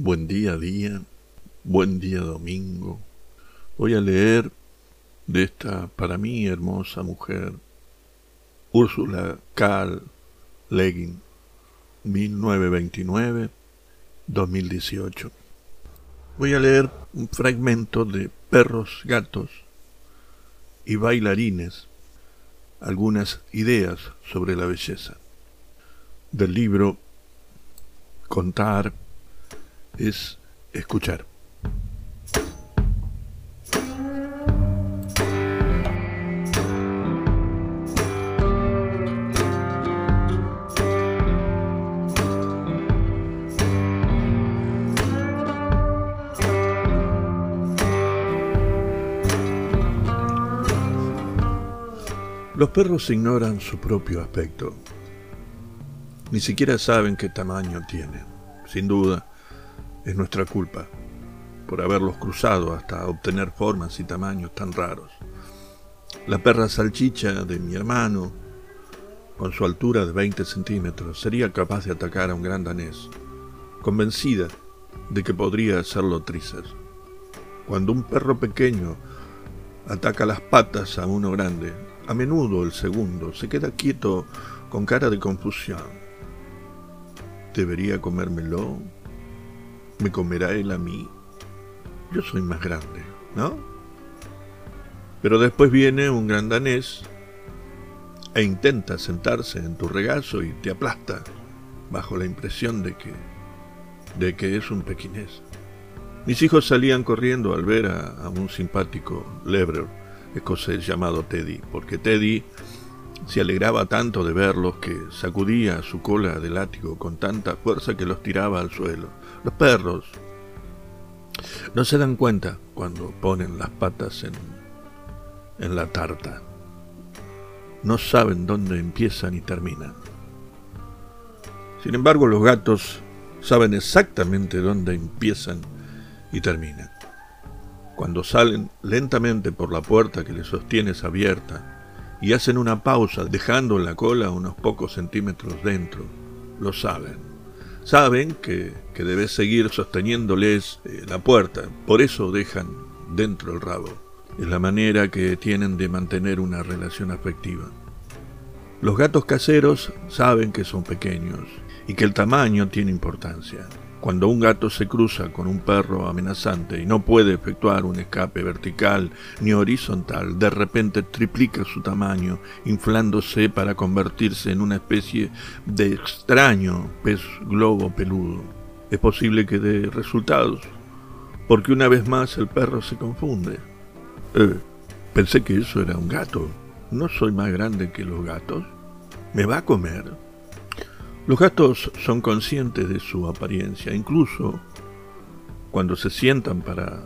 Buen día día, buen día domingo. Voy a leer de esta para mí hermosa mujer, Úrsula K. Leggin, 1929-2018. Voy a leer un fragmento de Perros, Gatos y Bailarines, algunas ideas sobre la belleza. Del libro Contar es escuchar. Los perros ignoran su propio aspecto. Ni siquiera saben qué tamaño tienen. Sin duda, es nuestra culpa por haberlos cruzado hasta obtener formas y tamaños tan raros. La perra salchicha de mi hermano, con su altura de 20 centímetros, sería capaz de atacar a un gran danés, convencida de que podría hacerlo trizas. Cuando un perro pequeño ataca las patas a uno grande, a menudo el segundo se queda quieto con cara de confusión. ¿Debería comérmelo? ¿Me comerá él a mí? Yo soy más grande, ¿no? Pero después viene un gran danés e intenta sentarse en tu regazo y te aplasta bajo la impresión de que de que es un pequinés. Mis hijos salían corriendo al ver a, a un simpático Lebrer escocés llamado Teddy, porque Teddy se alegraba tanto de verlos que sacudía su cola de látigo con tanta fuerza que los tiraba al suelo. Los perros no se dan cuenta cuando ponen las patas en, en la tarta. No saben dónde empiezan y terminan. Sin embargo, los gatos saben exactamente dónde empiezan y terminan. Cuando salen lentamente por la puerta que les sostienes abierta y hacen una pausa dejando la cola unos pocos centímetros dentro, lo saben. Saben que, que debes seguir sosteniéndoles eh, la puerta, por eso dejan dentro el rabo. Es la manera que tienen de mantener una relación afectiva. Los gatos caseros saben que son pequeños y que el tamaño tiene importancia. Cuando un gato se cruza con un perro amenazante y no puede efectuar un escape vertical ni horizontal, de repente triplica su tamaño, inflándose para convertirse en una especie de extraño pez globo peludo. Es posible que dé resultados, porque una vez más el perro se confunde. Eh, pensé que eso era un gato. ¿No soy más grande que los gatos? ¿Me va a comer? Los gatos son conscientes de su apariencia, incluso cuando se sientan para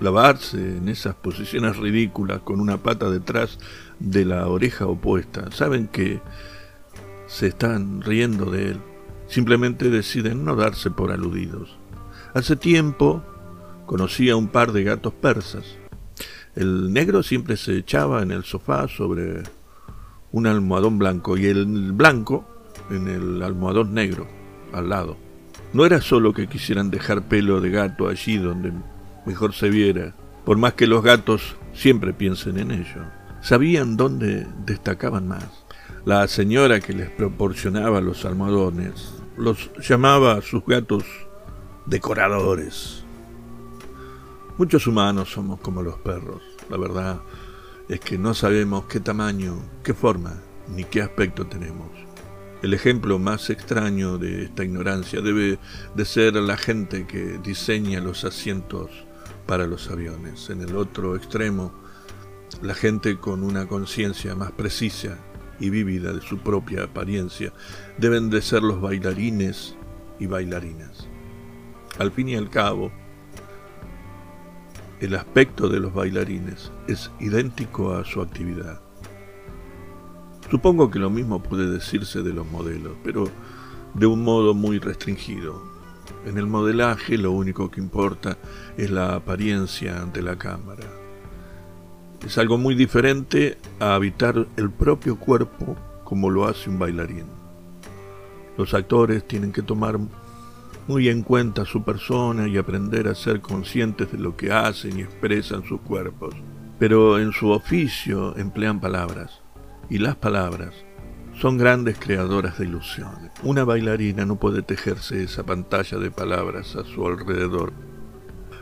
lavarse en esas posiciones ridículas con una pata detrás de la oreja opuesta. Saben que se están riendo de él. Simplemente deciden no darse por aludidos. Hace tiempo conocí a un par de gatos persas. El negro siempre se echaba en el sofá sobre un almohadón blanco y el blanco en el almohadón negro, al lado. No era solo que quisieran dejar pelo de gato allí donde mejor se viera, por más que los gatos siempre piensen en ello. Sabían dónde destacaban más. La señora que les proporcionaba los almohadones los llamaba a sus gatos decoradores. Muchos humanos somos como los perros. La verdad es que no sabemos qué tamaño, qué forma ni qué aspecto tenemos. El ejemplo más extraño de esta ignorancia debe de ser la gente que diseña los asientos para los aviones. En el otro extremo, la gente con una conciencia más precisa y vívida de su propia apariencia deben de ser los bailarines y bailarinas. Al fin y al cabo, el aspecto de los bailarines es idéntico a su actividad. Supongo que lo mismo puede decirse de los modelos, pero de un modo muy restringido. En el modelaje lo único que importa es la apariencia ante la cámara. Es algo muy diferente a habitar el propio cuerpo como lo hace un bailarín. Los actores tienen que tomar muy en cuenta su persona y aprender a ser conscientes de lo que hacen y expresan sus cuerpos. Pero en su oficio emplean palabras, y las palabras son grandes creadoras de ilusiones. Una bailarina no puede tejerse esa pantalla de palabras a su alrededor.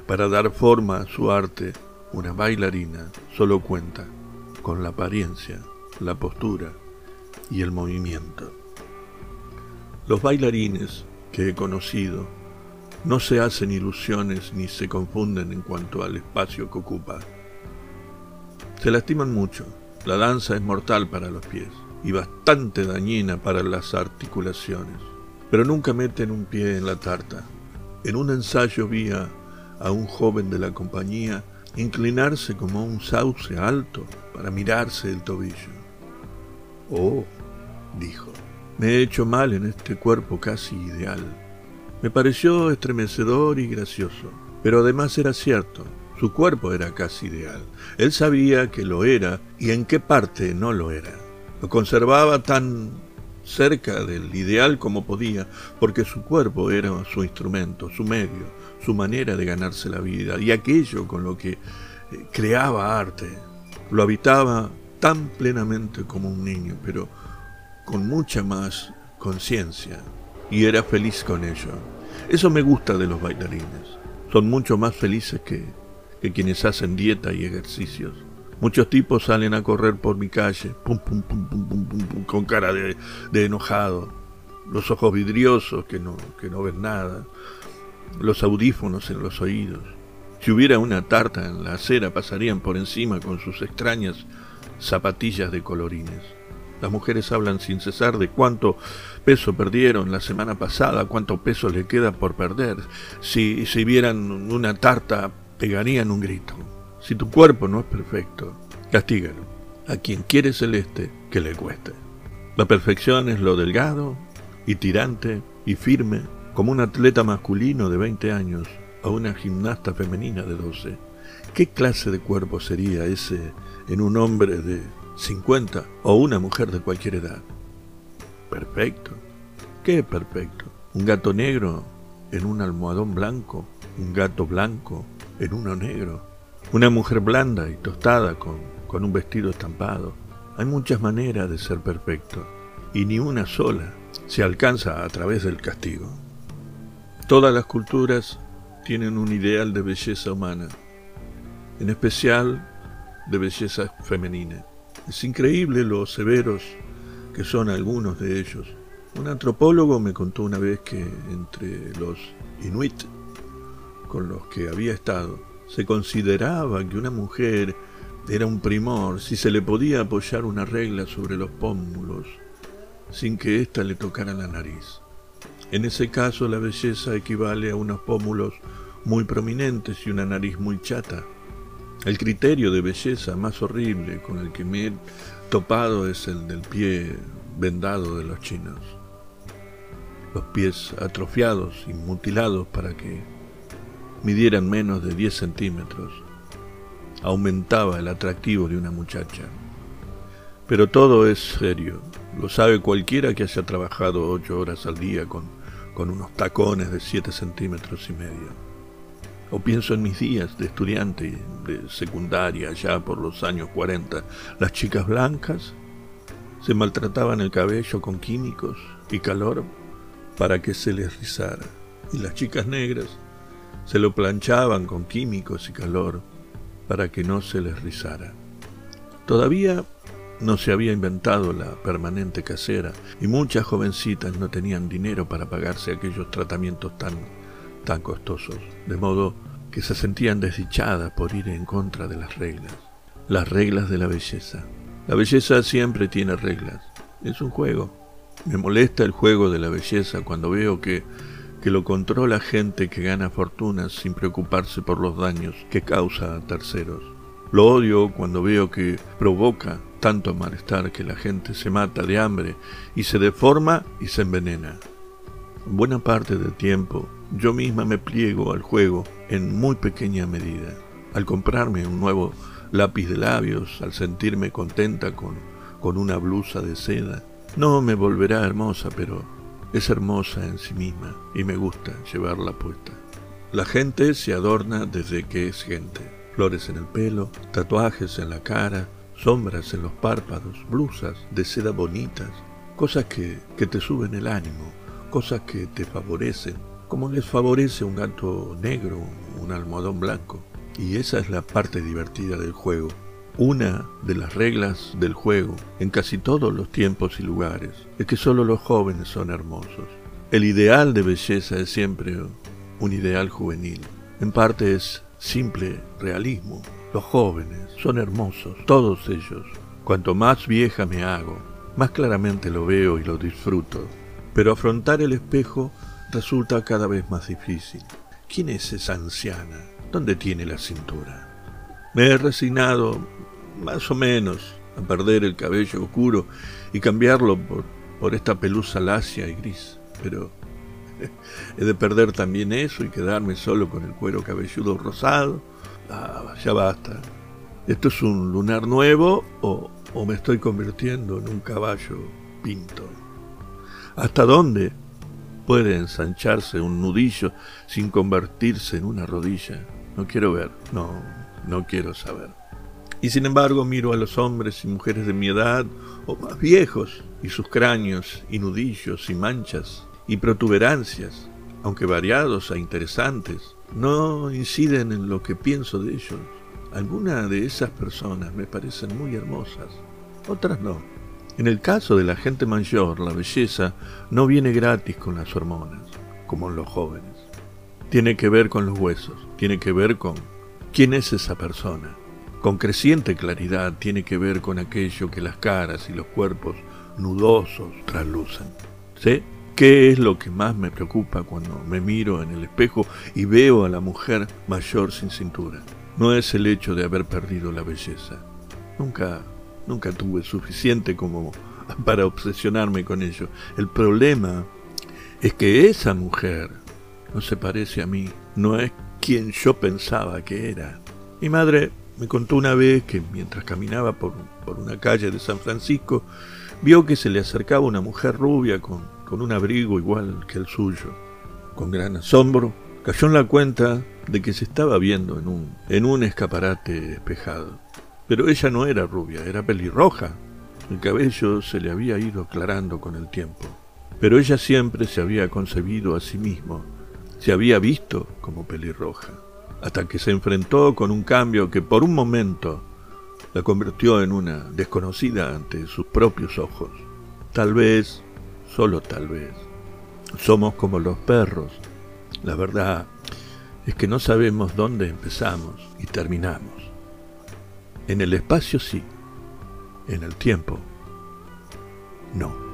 Para dar forma a su arte, una bailarina solo cuenta con la apariencia, la postura y el movimiento. Los bailarines que he conocido no se hacen ilusiones ni se confunden en cuanto al espacio que ocupa. Se lastiman mucho. La danza es mortal para los pies y bastante dañina para las articulaciones. Pero nunca meten un pie en la tarta. En un ensayo vi a, un joven de la compañía inclinarse como un sauce alto para mirarse el tobillo. Oh, dijo, me he hecho mal en este cuerpo casi ideal. Me pareció estremecedor y gracioso, pero además era cierto, su cuerpo era casi ideal. Él sabía que lo era y en qué parte no lo era. Lo conservaba tan cerca del ideal como podía, porque su cuerpo era su instrumento, su medio, su manera de ganarse la vida y aquello con lo que eh, creaba arte. Lo habitaba tan plenamente como un niño, pero con mucha más conciencia y era feliz con ello. Eso me gusta de los bailarines. Son mucho más felices que, que quienes hacen dieta y ejercicios. Muchos tipos salen a correr por mi calle, pum, pum, pum, pum, pum, pum, con cara de, de, enojado, los ojos vidriosos que no, que no ven nada, los audífonos en los oídos. Si hubiera una tarta en la acera pasarían por encima con sus extrañas zapatillas de colorines. Las mujeres hablan sin cesar de cuánto peso perdieron la semana pasada, cuánto peso le queda por perder. Si, si vieran una tarta, pegarían un grito. Si tu cuerpo no es perfecto, castígalo. A quien quiere celeste, que le cueste. La perfección es lo delgado y tirante y firme, como un atleta masculino de 20 años a una gimnasta femenina de 12. ¿Qué clase de cuerpo sería ese en un hombre de 50 o una mujer de cualquier edad. Perfecto. ¿Qué perfecto? Un gato negro en un almohadón blanco, un gato blanco en uno negro, una mujer blanda y tostada con, con un vestido estampado. Hay muchas maneras de ser perfecto y ni una sola se alcanza a través del castigo. Todas las culturas tienen un ideal de belleza humana, en especial de belleza femenina. Es increíble lo severos que son algunos de ellos. Un antropólogo me contó una vez que entre los inuit con los que había estado, se consideraba que una mujer era un primor si se le podía apoyar una regla sobre los pómulos sin que ésta le tocara la nariz. En ese caso la belleza equivale a unos pómulos muy prominentes y una nariz muy chata. El criterio de belleza más horrible con el que me he topado es el del pie vendado de los chinos. Los pies atrofiados y mutilados para que midieran menos de 10 centímetros aumentaba el atractivo de una muchacha. Pero todo es serio, lo sabe cualquiera que haya trabajado ocho horas al día con, con unos tacones de 7 centímetros y medio. O pienso en mis días de estudiante de secundaria, ya por los años 40. Las chicas blancas se maltrataban el cabello con químicos y calor para que se les rizara. Y las chicas negras se lo planchaban con químicos y calor para que no se les rizara. Todavía no se había inventado la permanente casera y muchas jovencitas no tenían dinero para pagarse aquellos tratamientos tan tan costosos, de modo que se sentían desdichadas por ir en contra de las reglas, las reglas de la belleza. La belleza siempre tiene reglas, es un juego. Me molesta el juego de la belleza cuando veo que, que lo controla gente que gana fortunas sin preocuparse por los daños que causa a terceros. Lo odio cuando veo que provoca tanto malestar que la gente se mata de hambre y se deforma y se envenena. Buena parte del tiempo yo misma me pliego al juego en muy pequeña medida. Al comprarme un nuevo lápiz de labios, al sentirme contenta con, con una blusa de seda, no me volverá hermosa, pero, es hermosa en sí misma y me gusta llevarla puesta. La gente se adorna desde que es gente. Flores en el pelo, tatuajes en la cara, sombras en los párpados, blusas de seda bonitas, cosas que, que te suben el ánimo, cosas que te favorecen, como les favorece un gato negro, un almohadón blanco. Y esa es la parte divertida del juego. Una de las reglas del juego, en casi todos los tiempos y lugares, es que solo los jóvenes son hermosos. El ideal de belleza es siempre un ideal juvenil. En parte es simple realismo. Los jóvenes son hermosos, todos ellos. Cuanto más vieja me hago, más claramente lo veo y lo disfruto. Pero afrontar el espejo resulta cada vez más difícil. ¿Quién es esa anciana? ¿Dónde tiene la cintura? Me he resignado, más o menos, a perder el cabello oscuro y cambiarlo por, por esta pelusa lacia y gris. Pero he de perder también eso y quedarme solo con el cuero cabelludo rosado. Ah, ya basta. ¿Esto es un lunar nuevo o, o me estoy convirtiendo en un caballo pinto? ¿Hasta dónde puede ensancharse un nudillo sin convertirse en una rodilla? No quiero ver, no, no quiero saber. Y sin embargo miro a los hombres y mujeres de mi edad o más viejos y sus cráneos y nudillos y manchas y protuberancias, aunque variados e interesantes, no inciden en lo que pienso de ellos. Algunas de esas personas me parecen muy hermosas, otras no. En el caso de la gente mayor, la belleza no viene gratis con las hormonas, como en los jóvenes. Tiene que ver con los huesos, tiene que ver con quién es esa persona. Con creciente claridad tiene que ver con aquello que las caras y los cuerpos nudosos traslucen. ¿Sí? ¿Qué es lo que más me preocupa cuando me miro en el espejo y veo a la mujer mayor sin cintura? No es el hecho de haber perdido la belleza. Nunca, nunca tuve suficiente como para obsesionarme con ello. El problema es que esa mujer no se parece a mí, no es quien yo pensaba que era. Mi madre me contó una vez que mientras caminaba por, por una calle de San Francisco, vio que se le acercaba una mujer rubia con con un abrigo igual que el suyo. Con gran asombro, cayó en la cuenta de que se estaba viendo en un, en un escaparate espejado. Pero ella no era rubia, era pelirroja. El cabello se le había ido aclarando con el tiempo. Pero ella siempre se había concebido a sí mismo, se había visto como pelirroja, hasta que se enfrentó con un cambio que por un momento la convirtió en una desconocida ante sus propios ojos. Tal vez solo tal vez. Somos como los perros. La verdad es que no sabemos dónde empezamos y terminamos. En el espacio sí, en el tiempo no.